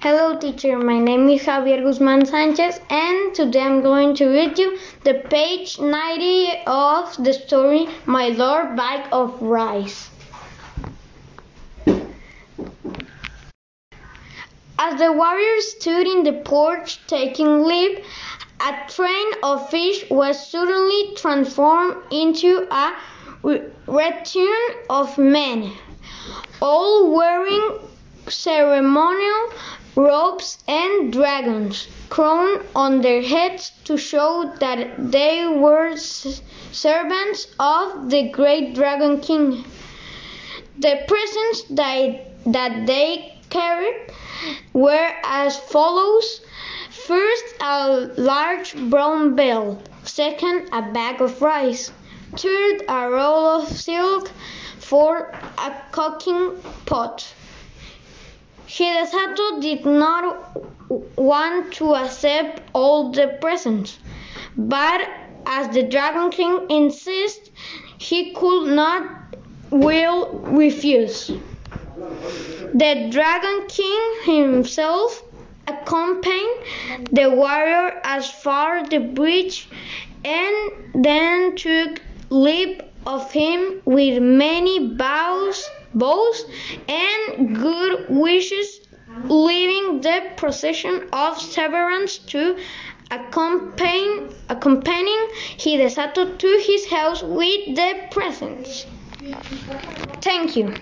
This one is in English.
Hello teacher, my name is Javier Guzman Sanchez and today I'm going to read you the page 90 of the story My Lord Bag of Rice. As the warrior stood in the porch taking leave, a train of fish was suddenly transformed into a retinue of men, all wearing ceremonial robes and dragons crown on their heads to show that they were servants of the great dragon king. The presents that they carried were as follows first a large brown bell, second a bag of rice, third a roll of silk, fourth a cooking pot. Hidesato did not want to accept all the presents, but as the Dragon King insisted, he could not will refuse. The Dragon King himself accompanied the warrior as far the bridge and then took leave of him with many bows bows and good wishes, leaving the procession of severance to accompany, accompanying Hidesato to his house with the presents. Thank you.